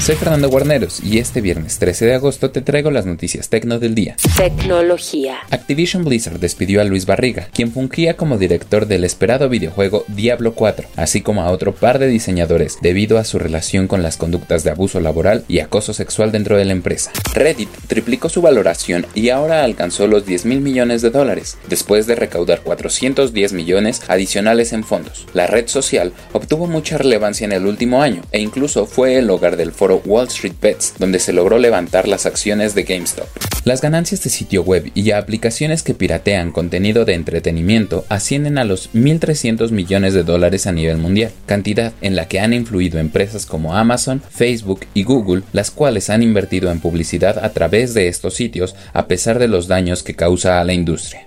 Soy Fernando Guarneros y este viernes 13 de agosto te traigo las noticias tecno del día. Tecnología. Activision Blizzard despidió a Luis Barriga, quien fungía como director del esperado videojuego Diablo 4, así como a otro par de diseñadores debido a su relación con las conductas de abuso laboral y acoso sexual dentro de la empresa. Reddit triplicó su valoración y ahora alcanzó los 10 mil millones de dólares, después de recaudar 410 millones adicionales en fondos. La red social obtuvo mucha relevancia en el último año e incluso fue el hogar del foro Wall Street Bets, donde se logró levantar las acciones de GameStop. Las ganancias de sitio web y aplicaciones que piratean contenido de entretenimiento ascienden a los 1.300 millones de dólares a nivel mundial, cantidad en la que han influido empresas como Amazon, Facebook y Google, las cuales han invertido en publicidad a través de estos sitios a pesar de los daños que causa a la industria.